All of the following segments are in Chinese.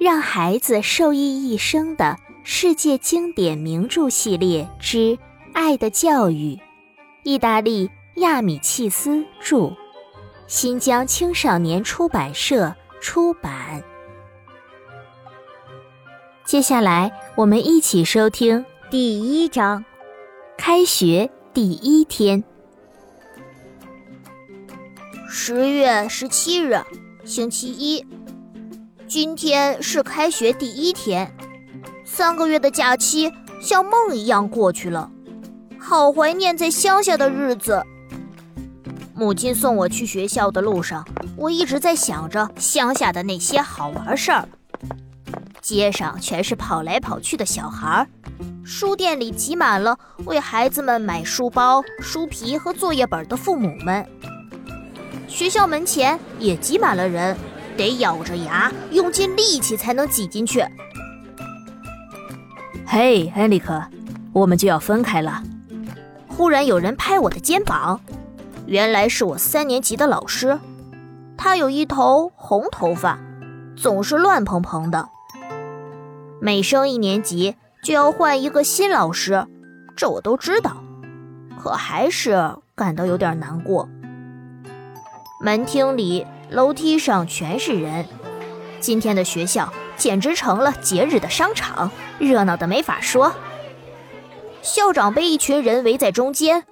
让孩子受益一生的世界经典名著系列之《爱的教育》，意大利亚米契斯著，新疆青少年出版社出版。接下来，我们一起收听第一章：开学第一天。十月十七日，星期一。今天是开学第一天，三个月的假期像梦一样过去了，好怀念在乡下的日子。母亲送我去学校的路上，我一直在想着乡下的那些好玩事儿。街上全是跑来跑去的小孩，书店里挤满了为孩子们买书包、书皮和作业本的父母们，学校门前也挤满了人。得咬着牙，用尽力气才能挤进去。嘿，艾利克，我们就要分开了。忽然有人拍我的肩膀，原来是我三年级的老师。他有一头红头发，总是乱蓬蓬的。每升一年级就要换一个新老师，这我都知道，可还是感到有点难过。门厅里。楼梯上全是人，今天的学校简直成了节日的商场，热闹的没法说。校长被一群人围在中间，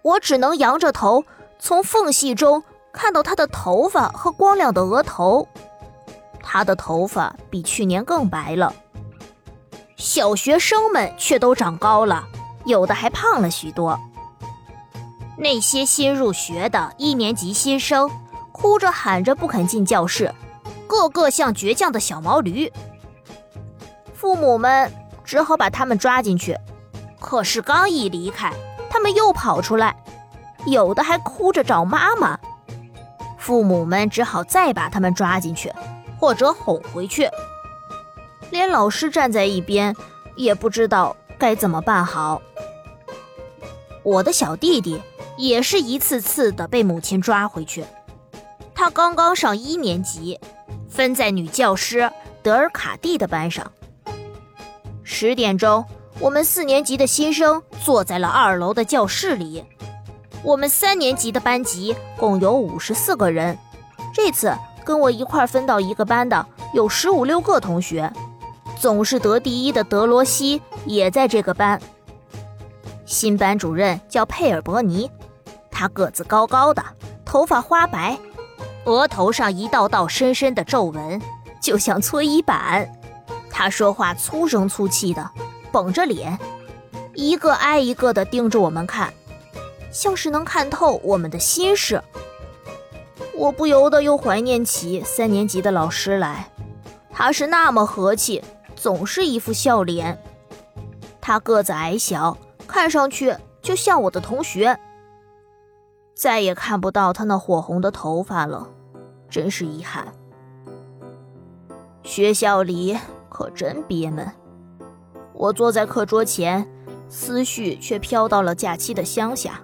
我只能仰着头，从缝隙中看到他的头发和光亮的额头。他的头发比去年更白了。小学生们却都长高了，有的还胖了许多。那些新入学的一年级新生。哭着喊着不肯进教室，个个像倔强的小毛驴。父母们只好把他们抓进去，可是刚一离开，他们又跑出来，有的还哭着找妈妈。父母们只好再把他们抓进去，或者哄回去。连老师站在一边，也不知道该怎么办好。我的小弟弟也是一次次的被母亲抓回去。他刚刚上一年级，分在女教师德尔卡蒂的班上。十点钟，我们四年级的新生坐在了二楼的教室里。我们三年级的班级共有五十四个人，这次跟我一块分到一个班的有十五六个同学。总是得第一的德罗西也在这个班。新班主任叫佩尔伯尼，他个子高高的，头发花白。额头上一道道深深的皱纹，就像搓衣板。他说话粗声粗气的，绷着脸，一个挨一个的盯着我们看，像是能看透我们的心事。我不由得又怀念起三年级的老师来，他是那么和气，总是一副笑脸。他个子矮小，看上去就像我的同学。再也看不到他那火红的头发了。真是遗憾，学校里可真憋闷。我坐在课桌前，思绪却飘到了假期的乡下。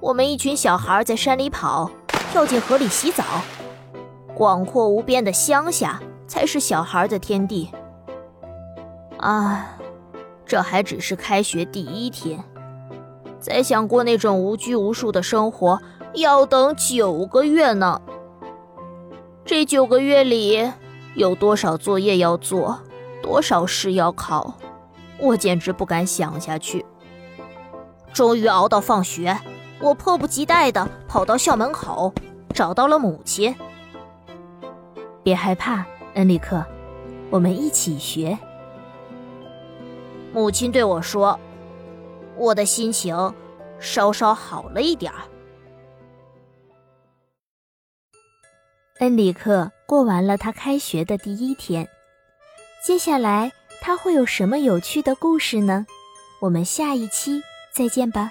我们一群小孩在山里跑，跳进河里洗澡。广阔无边的乡下才是小孩的天地。啊，这还只是开学第一天，再想过那种无拘无束的生活，要等九个月呢。这九个月里，有多少作业要做，多少试要考，我简直不敢想下去。终于熬到放学，我迫不及待地跑到校门口，找到了母亲。别害怕，恩里克，我们一起学。母亲对我说，我的心情稍稍好了一点儿。恩里克过完了他开学的第一天，接下来他会有什么有趣的故事呢？我们下一期再见吧。